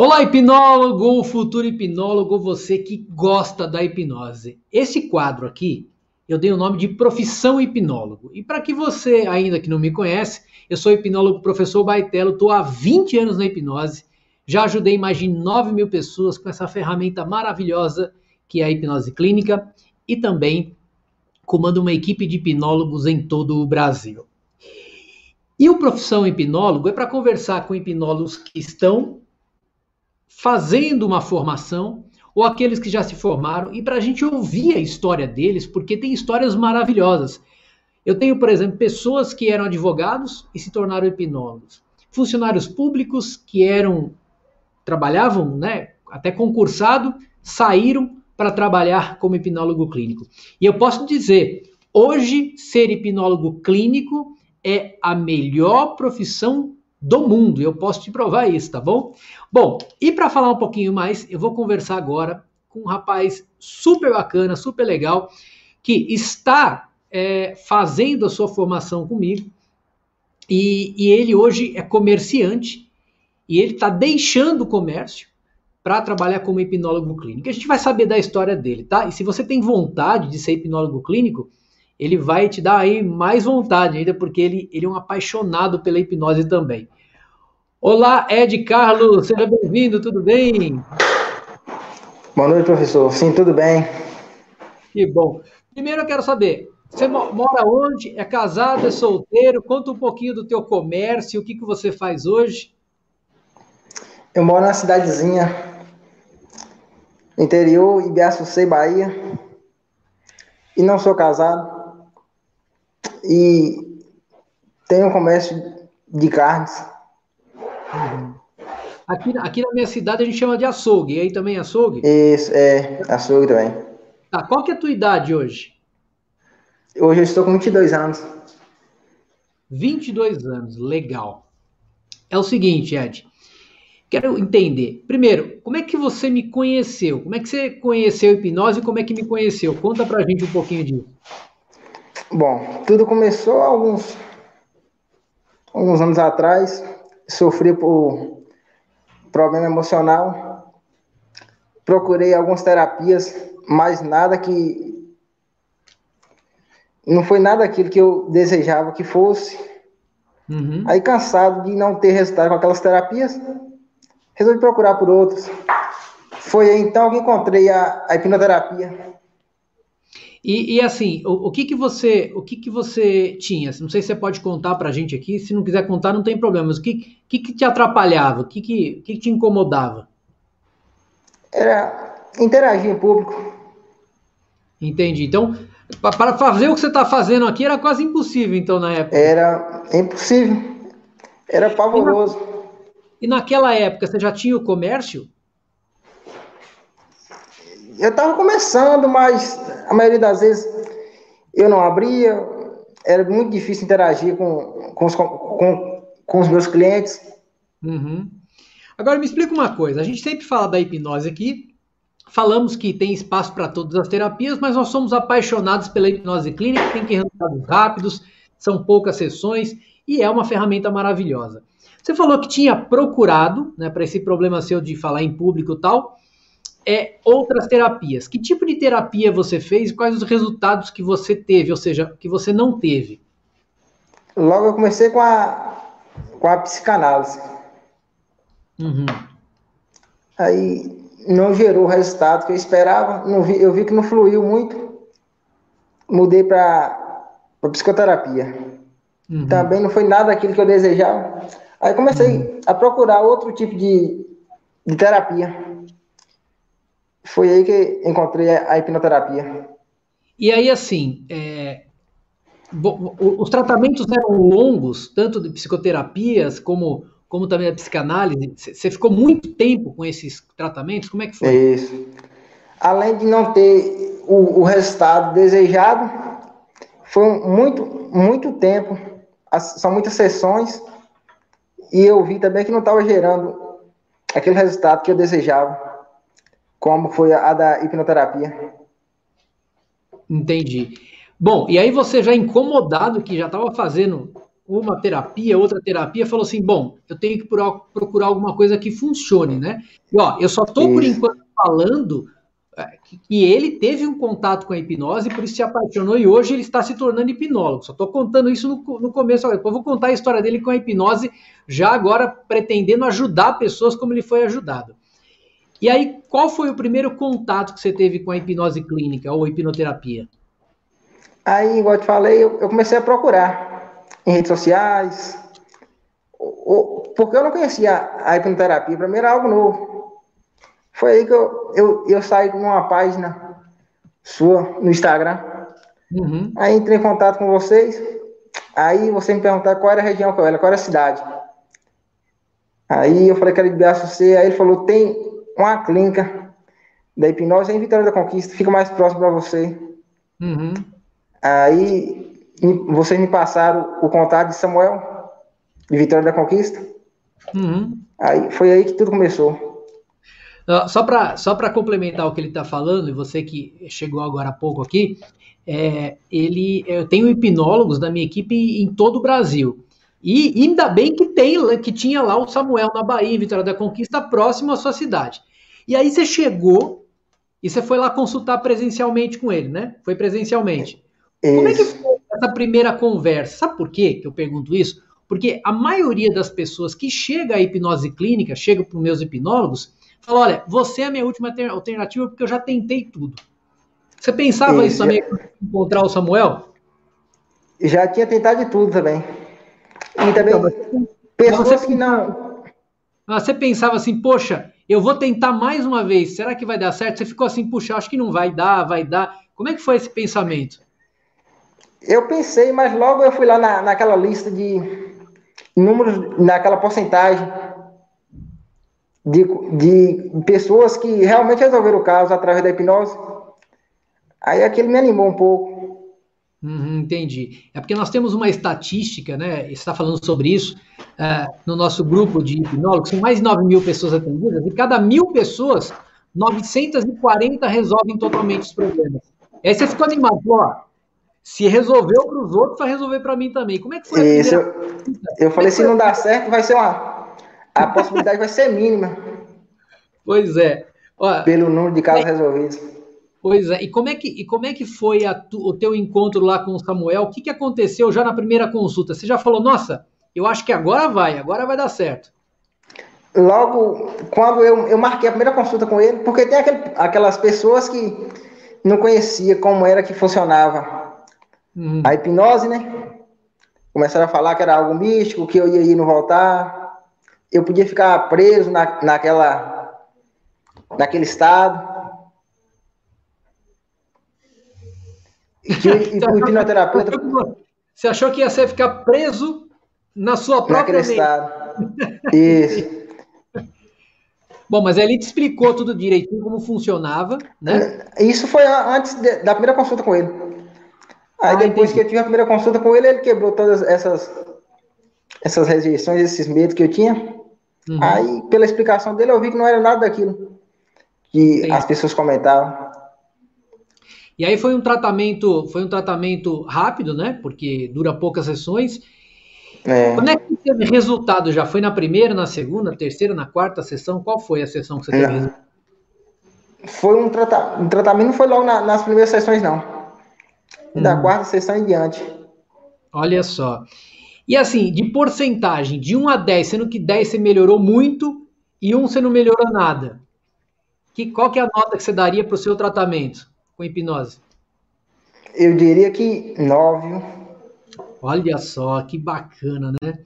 Olá, hipnólogo, futuro hipnólogo, você que gosta da hipnose. Esse quadro aqui, eu dei o nome de Profissão Hipnólogo. E para que você ainda que não me conhece, eu sou hipnólogo professor Baitelo, estou há 20 anos na hipnose, já ajudei mais de 9 mil pessoas com essa ferramenta maravilhosa que é a hipnose clínica e também comando uma equipe de hipnólogos em todo o Brasil. E o Profissão Hipnólogo é para conversar com hipnólogos que estão fazendo uma formação ou aqueles que já se formaram e para a gente ouvir a história deles, porque tem histórias maravilhosas. Eu tenho, por exemplo, pessoas que eram advogados e se tornaram hipnólogos, funcionários públicos que eram trabalhavam, né, até concursado, saíram para trabalhar como hipnólogo clínico. E eu posso dizer, hoje ser hipnólogo clínico é a melhor profissão do mundo. Eu posso te provar isso, tá bom? Bom, e para falar um pouquinho mais, eu vou conversar agora com um rapaz super bacana, super legal, que está é, fazendo a sua formação comigo. E, e ele hoje é comerciante e ele está deixando o comércio para trabalhar como hipnólogo clínico. A gente vai saber da história dele, tá? E se você tem vontade de ser hipnólogo clínico, ele vai te dar aí mais vontade ainda, porque ele, ele é um apaixonado pela hipnose também. Olá, Ed Carlos, seja bem-vindo, tudo bem? Boa noite, professor. Sim, tudo bem. Que bom. Primeiro eu quero saber, você mora onde? É casado, é solteiro? Conta um pouquinho do teu comércio, o que, que você faz hoje? Eu moro na cidadezinha interior, Ibiaçucei, Bahia. E não sou casado e tem um comércio de carnes. Uhum. Aqui, aqui na minha cidade a gente chama de açougue, e aí também é açougue? Isso, é, açougue também. Tá, qual que é a tua idade hoje? Hoje eu estou com 22 anos. 22 anos, legal. É o seguinte, Ed, quero entender. Primeiro, como é que você me conheceu? Como é que você conheceu hipnose e como é que me conheceu? Conta pra gente um pouquinho disso. Bom, tudo começou alguns, alguns anos atrás. Sofri por problema emocional. Procurei algumas terapias, mas nada que. Não foi nada aquilo que eu desejava que fosse. Uhum. Aí, cansado de não ter resultado com aquelas terapias, resolvi procurar por outras. Foi então que encontrei a, a hipnoterapia. E, e, assim, o, o, que que você, o que que você tinha? Não sei se você pode contar para a gente aqui. Se não quiser contar, não tem problema. Mas o que, que, que te atrapalhava? O que que, que que te incomodava? Era interagir em público. Entendi. Então, para fazer o que você está fazendo aqui era quase impossível, então, na época. Era impossível. Era pavoroso. E, na, e naquela época, você já tinha o comércio? Eu estava começando, mas a maioria das vezes eu não abria, era muito difícil interagir com, com, os, com, com os meus clientes. Uhum. Agora me explica uma coisa: a gente sempre fala da hipnose aqui, falamos que tem espaço para todas as terapias, mas nós somos apaixonados pela hipnose clínica, tem que resultados rápidos, são poucas sessões e é uma ferramenta maravilhosa. Você falou que tinha procurado, né, para esse problema seu de falar em público e tal, é outras terapias. Que tipo de terapia você fez e quais os resultados que você teve, ou seja, que você não teve? Logo eu comecei com a, com a psicanálise. Uhum. Aí não gerou o resultado que eu esperava, vi, eu vi que não fluiu muito, mudei para psicoterapia. Uhum. Também não foi nada aquilo que eu desejava. Aí comecei uhum. a procurar outro tipo de, de terapia. Foi aí que encontrei a hipnoterapia. E aí, assim, é, os tratamentos eram longos, tanto de psicoterapias como, como também a psicanálise. Você ficou muito tempo com esses tratamentos? Como é que foi? Isso. Além de não ter o, o resultado desejado, foi muito, muito tempo, são muitas sessões, e eu vi também que não estava gerando aquele resultado que eu desejava como foi a da hipnoterapia. Entendi. Bom, e aí você já incomodado, que já estava fazendo uma terapia, outra terapia, falou assim: bom, eu tenho que procurar alguma coisa que funcione, né? E ó, eu só estou por enquanto falando é, que ele teve um contato com a hipnose, por isso se apaixonou e hoje ele está se tornando hipnólogo. Só estou contando isso no, no começo. Depois vou contar a história dele com a hipnose, já agora pretendendo ajudar pessoas como ele foi ajudado. E aí, qual foi o primeiro contato que você teve com a hipnose clínica ou hipnoterapia? Aí, igual eu te falei, eu, eu comecei a procurar em redes sociais, porque eu não conhecia a hipnoterapia, para mim era algo novo. Foi aí que eu, eu, eu saí com uma página sua no Instagram. Uhum. Aí entrei em contato com vocês. Aí você me perguntaram qual era a região que eu era, qual era a cidade. Aí eu falei que era de BACC, aí ele falou, tem uma clínica da hipnose em Vitória da Conquista, fica mais próximo para você. Uhum. Aí vocês me passaram o contato de Samuel, de Vitória da Conquista. Uhum. Aí foi aí que tudo começou. Só para só complementar o que ele está falando, e você que chegou agora há pouco aqui, é, ele, eu tenho hipnólogos da minha equipe em todo o Brasil. E ainda bem que tem que tinha lá o Samuel na Bahia, Vitória da Conquista, próximo à sua cidade. E aí você chegou e você foi lá consultar presencialmente com ele, né? Foi presencialmente. Isso. Como é que foi essa primeira conversa? Sabe por quê que eu pergunto isso? Porque a maioria das pessoas que chega à hipnose clínica, chega para os meus hipnólogos, fala: olha, você é a minha última alternativa porque eu já tentei tudo. Você pensava isso, isso também encontrar o Samuel? Já tinha tentado de tudo também. E também então, pessoas que não. Você pensava assim, poxa, eu vou tentar mais uma vez, será que vai dar certo? Você ficou assim, puxa, acho que não vai dar, vai dar. Como é que foi esse pensamento? Eu pensei, mas logo eu fui lá na, naquela lista de números, naquela porcentagem de, de pessoas que realmente resolveram o caso através da hipnose. Aí aquilo me animou um pouco. Uhum, entendi. É porque nós temos uma estatística, né? Está falando sobre isso uh, no nosso grupo de hipnólogos. São mais de 9 mil pessoas atendidas e cada mil pessoas, 940 resolvem totalmente os problemas. Aí você ficou animado, ó. Se resolveu para os outros, vai resolver para mim também. Como é que foi? Isso, eu, eu falei, é se não dá certo, vai ser uma. A possibilidade vai ser mínima. Pois é. Ó, Pelo número de casos é... resolvidos. Pois é, e como é que, e como é que foi tu, o teu encontro lá com o Samuel? O que, que aconteceu já na primeira consulta? Você já falou, nossa, eu acho que agora vai, agora vai dar certo. Logo, quando eu, eu marquei a primeira consulta com ele, porque tem aquele, aquelas pessoas que não conhecia como era que funcionava uhum. a hipnose, né? Começaram a falar que era algo místico, que eu ia ir e não voltar. Eu podia ficar preso na, naquela, naquele estado. Que o hipnoterapeuta. Você achou que ia ser ficar preso na sua própria mente? Isso. Bom, mas ele te explicou tudo direitinho como funcionava, né? Isso foi antes da primeira consulta com ele. Aí ah, depois entendi. que eu tive a primeira consulta com ele, ele quebrou todas essas essas rejeições, esses medos que eu tinha. Uhum. Aí, pela explicação dele, eu vi que não era nada daquilo que entendi. as pessoas comentavam. E aí foi um tratamento, foi um tratamento rápido, né? Porque dura poucas sessões. É. Quando é que teve resultado? Já foi na primeira, na segunda, terceira, na quarta sessão? Qual foi a sessão que você teve? Não. Foi um, tratamento, um tratamento, não foi logo na, nas primeiras sessões, não. Da hum. quarta sessão em diante. Olha só. E assim, de porcentagem, de 1 a 10, sendo que 10 você melhorou muito e 1 você não melhorou nada. Que, qual que é a nota que você daria para o seu tratamento? Com hipnose? Eu diria que nove. Olha só, que bacana, né?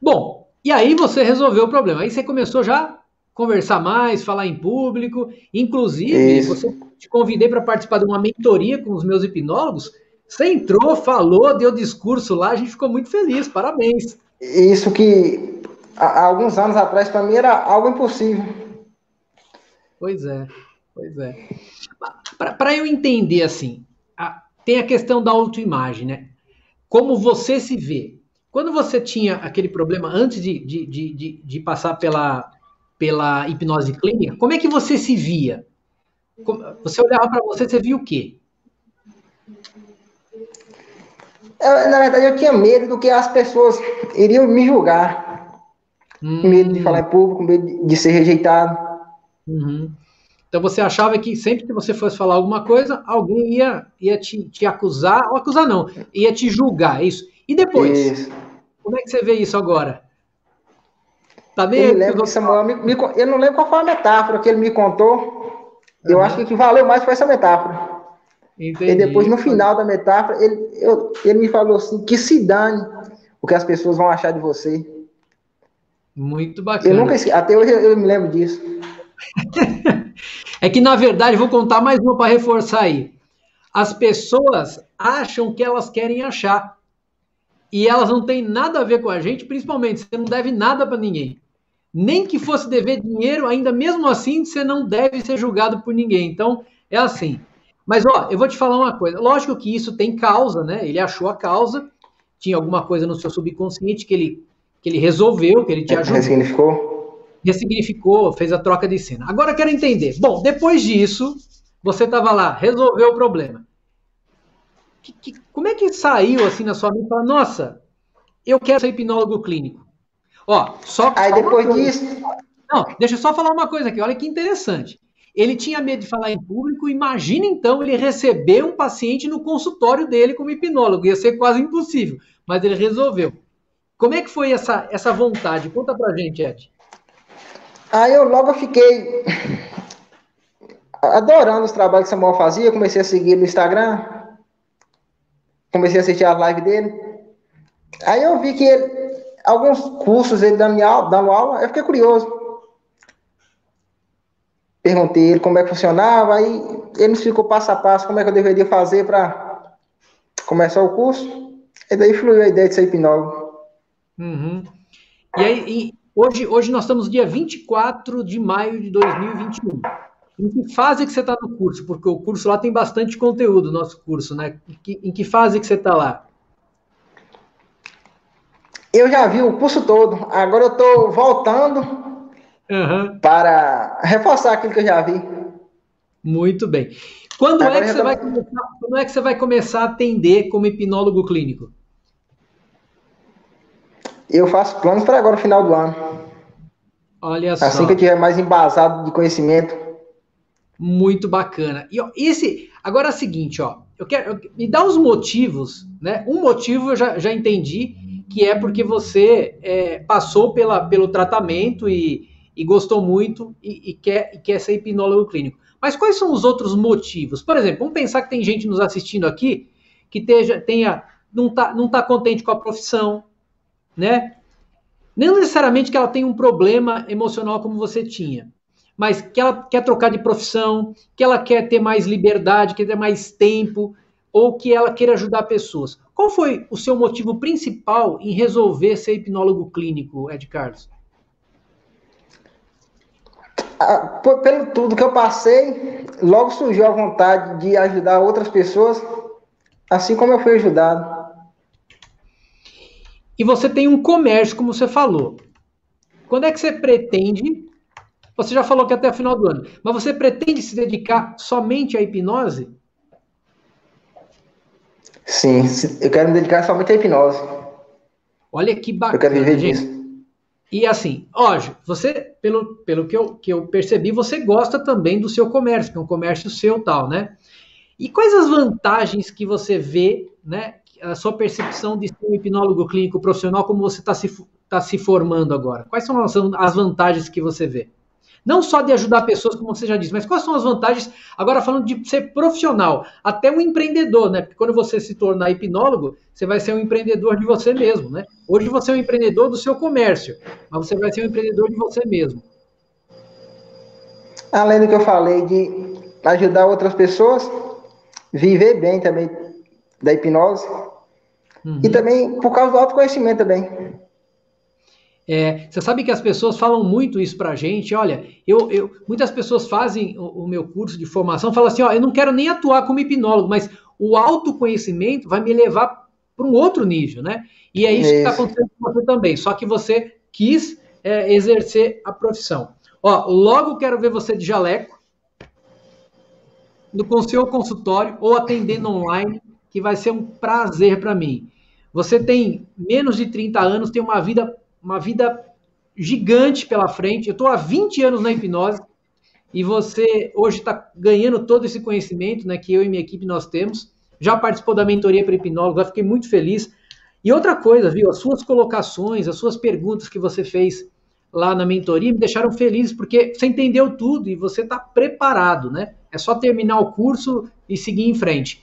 Bom, e aí você resolveu o problema. Aí você começou já a conversar mais, falar em público. Inclusive, você, te convidei para participar de uma mentoria com os meus hipnólogos. Você entrou, falou, deu discurso lá, a gente ficou muito feliz. Parabéns. Isso que há alguns anos atrás para mim era algo impossível. Pois é, pois é. Para eu entender assim, a, tem a questão da autoimagem, né? Como você se vê. Quando você tinha aquele problema antes de, de, de, de passar pela, pela hipnose clínica, como é que você se via? Você olhava para você, você via o quê? Eu, na verdade, eu tinha medo do que as pessoas iriam me julgar. Hum. Medo de falar em público, medo de ser rejeitado. Uhum. Então você achava que sempre que você fosse falar alguma coisa, alguém ia, ia te, te acusar, ou acusar não, ia te julgar, é isso. E depois? Isso. Como é que você vê isso agora? Tá bem? Eu, lembro que Samuel me, me, eu não lembro qual foi a metáfora que ele me contou. Uhum. Eu acho que o que valeu mais foi essa metáfora. Entendi. E depois, no final da metáfora, ele, eu, ele me falou assim: que se dane o que as pessoas vão achar de você. Muito bacana. Eu nunca até hoje eu me lembro disso. é que, na verdade, vou contar mais uma para reforçar aí. As pessoas acham que elas querem achar. E elas não têm nada a ver com a gente, principalmente, você não deve nada para ninguém. Nem que fosse dever dinheiro, ainda mesmo assim, você não deve ser julgado por ninguém. Então, é assim. Mas, ó, eu vou te falar uma coisa. Lógico que isso tem causa, né? Ele achou a causa, tinha alguma coisa no seu subconsciente que ele, que ele resolveu, que ele te ajudou. Ressignificou. Ressignificou, fez a troca de cena. Agora eu quero entender. Bom, depois disso, você estava lá, resolveu o problema. Que, que, como é que saiu assim na sua mente? Fala, nossa, eu quero ser hipnólogo clínico. Ó, só. Aí depois disso. Não, deixa eu só falar uma coisa aqui. Olha que interessante. Ele tinha medo de falar em público. Imagina então ele receber um paciente no consultório dele como hipnólogo. Ia ser quase impossível, mas ele resolveu. Como é que foi essa, essa vontade? Conta pra gente, Ed. Aí eu logo fiquei adorando os trabalhos que Samuel fazia. Comecei a seguir no Instagram. Comecei a assistir as lives dele. Aí eu vi que ele, alguns cursos ele dando aula, dando aula, eu fiquei curioso perguntei ele como é que funcionava, aí ele me explicou passo a passo como é que eu deveria fazer para começar o curso, e daí fluiu a ideia de ser hipnólogo. Uhum. E aí, hoje, hoje nós estamos dia 24 de maio de 2021. Em que fase que você está no curso? Porque o curso lá tem bastante conteúdo, nosso curso, né? Em que, em que fase que você está lá? Eu já vi o curso todo. Agora eu estou voltando uhum. para reforçar aquilo que eu já vi. Muito bem. Quando é, que você vai começar, quando é que você vai começar a atender como hipnólogo clínico? Eu faço planos para agora, final do ano. Olha assim só. Assim que eu tiver mais embasado de conhecimento. Muito bacana. E ó, esse, agora é o seguinte, ó, eu quero eu, me dá os motivos, né? Um motivo eu já, já entendi que é porque você é, passou pela, pelo tratamento e, e gostou muito e, e, quer, e quer ser hipnólogo clínico. Mas quais são os outros motivos? Por exemplo, vamos pensar que tem gente nos assistindo aqui que teja, tenha, não está não tá contente com a profissão, né? Não necessariamente que ela tenha um problema emocional como você tinha, mas que ela quer trocar de profissão, que ela quer ter mais liberdade, quer ter mais tempo, ou que ela queira ajudar pessoas. Qual foi o seu motivo principal em resolver ser hipnólogo clínico, Ed Carlos? por, pelo tudo que eu passei, logo surgiu a vontade de ajudar outras pessoas, assim como eu fui ajudado. E você tem um comércio, como você falou. Quando é que você pretende? Você já falou que até o final do ano, mas você pretende se dedicar somente à hipnose? Sim, eu quero me dedicar somente à hipnose. Olha que bacana. Eu quero viver gente. disso. E assim, hoje, você, pelo, pelo que, eu, que eu percebi, você gosta também do seu comércio, que é um comércio seu tal, né? E quais as vantagens que você vê, né? A sua percepção de ser um hipnólogo clínico profissional, como você está se, tá se formando agora? Quais são as, as vantagens que você vê? Não só de ajudar pessoas, como você já disse, mas quais são as vantagens, agora falando de ser profissional, até um empreendedor, né? Porque quando você se tornar hipnólogo, você vai ser um empreendedor de você mesmo, né? Hoje você é um empreendedor do seu comércio, mas você vai ser um empreendedor de você mesmo. Além do que eu falei de ajudar outras pessoas, viver bem também da hipnose. Uhum. E também por causa do autoconhecimento também. É, você sabe que as pessoas falam muito isso pra gente. Olha, eu, eu muitas pessoas fazem o, o, meu curso de formação, falam assim: ó, eu não quero nem atuar como hipnólogo, mas o autoconhecimento vai me levar para um outro nível, né? E é isso, é isso. que está acontecendo com você também. Só que você quis é, exercer a profissão. Ó, logo quero ver você de jaleco, no, com seu consultório ou atendendo online que vai ser um prazer para mim. Você tem menos de 30 anos, tem uma vida, uma vida gigante pela frente. Eu estou há 20 anos na hipnose e você hoje está ganhando todo esse conhecimento né, que eu e minha equipe nós temos. Já participou da mentoria para hipnólogo, fiquei muito feliz. E outra coisa, viu? As suas colocações, as suas perguntas que você fez lá na mentoria me deixaram feliz, porque você entendeu tudo e você está preparado, né? É só terminar o curso e seguir em frente.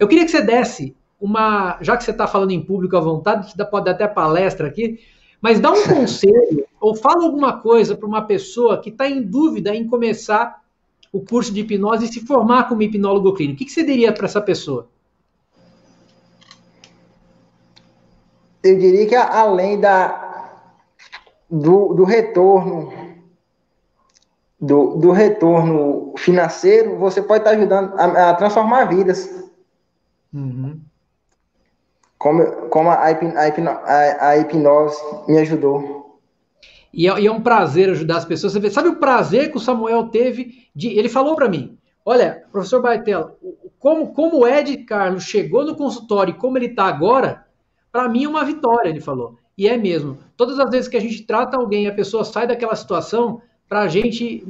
Eu queria que você desse uma. Já que você está falando em público à vontade, você pode dar até palestra aqui, mas dá um conselho ou fala alguma coisa para uma pessoa que está em dúvida em começar o curso de hipnose e se formar como hipnólogo clínico. O que, que você diria para essa pessoa? Eu diria que além da, do, do retorno do, do retorno financeiro, você pode estar ajudando a, a transformar vidas. Uhum. Como, como a, a, a, hipnose me ajudou. E é, e é, um prazer ajudar as pessoas. Você vê, sabe o prazer que o Samuel teve de. Ele falou para mim: olha, professor Baitela, como, como o Ed Carlos chegou no consultório e como ele está agora, para mim é uma vitória, ele falou. E é mesmo. Todas as vezes que a gente trata alguém e a pessoa sai daquela situação, para a gente,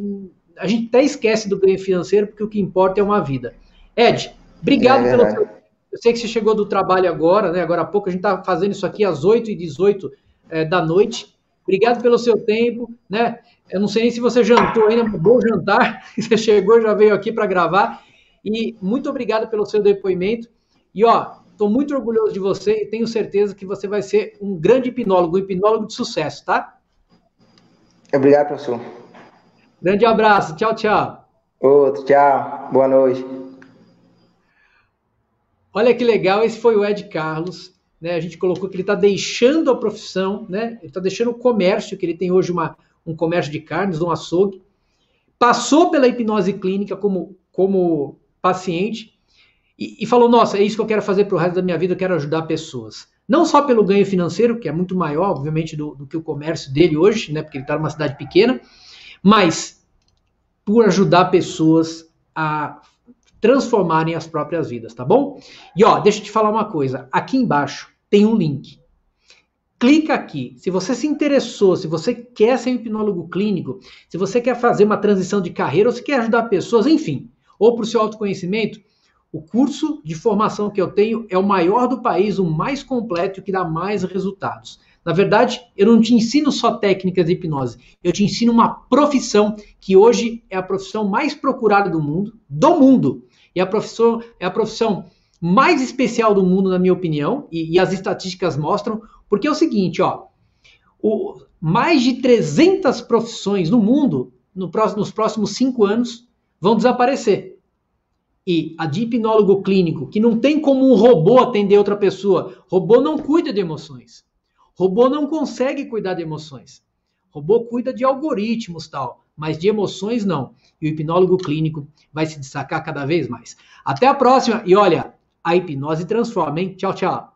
a gente até esquece do ganho financeiro, porque o que importa é uma vida. Ed, obrigado é pelo seu. Eu sei que você chegou do trabalho agora, né? Agora há pouco, a gente está fazendo isso aqui às 8h18 é, da noite. Obrigado pelo seu tempo, né? Eu não sei nem se você jantou ainda, mas bom jantar. Você chegou, já veio aqui para gravar. E muito obrigado pelo seu depoimento. E ó, Estou muito orgulhoso de você e tenho certeza que você vai ser um grande hipnólogo, um hipnólogo de sucesso, tá? Obrigado, professor. Grande abraço. Tchau, tchau. Outro, tchau. Boa noite. Olha que legal, esse foi o Ed Carlos. Né? A gente colocou que ele está deixando a profissão, né? ele está deixando o comércio, que ele tem hoje uma, um comércio de carnes, um açougue. Passou pela hipnose clínica como, como paciente e, e falou: Nossa, é isso que eu quero fazer para o resto da minha vida, eu quero ajudar pessoas. Não só pelo ganho financeiro, que é muito maior, obviamente, do, do que o comércio dele hoje, né, porque ele está numa cidade pequena, mas por ajudar pessoas a transformarem as próprias vidas, tá bom? E ó, deixa eu te falar uma coisa. Aqui embaixo tem um link. Clica aqui. Se você se interessou, se você quer ser um hipnólogo clínico, se você quer fazer uma transição de carreira, ou se quer ajudar pessoas, enfim, ou para o seu autoconhecimento, o curso de formação que eu tenho é o maior do país, o mais completo e que dá mais resultados. Na verdade, eu não te ensino só técnicas de hipnose, eu te ensino uma profissão que hoje é a profissão mais procurada do mundo, do mundo. E a profissão é a profissão mais especial do mundo, na minha opinião, e, e as estatísticas mostram, porque é o seguinte, ó, o, mais de 300 profissões no mundo, no próximo, nos próximos cinco anos, vão desaparecer e a de hipnólogo clínico, que não tem como um robô atender outra pessoa. Robô não cuida de emoções. Robô não consegue cuidar de emoções. Robô cuida de algoritmos tal, mas de emoções não. E o hipnólogo clínico vai se destacar cada vez mais. Até a próxima e olha, a hipnose transforma, hein? Tchau, tchau.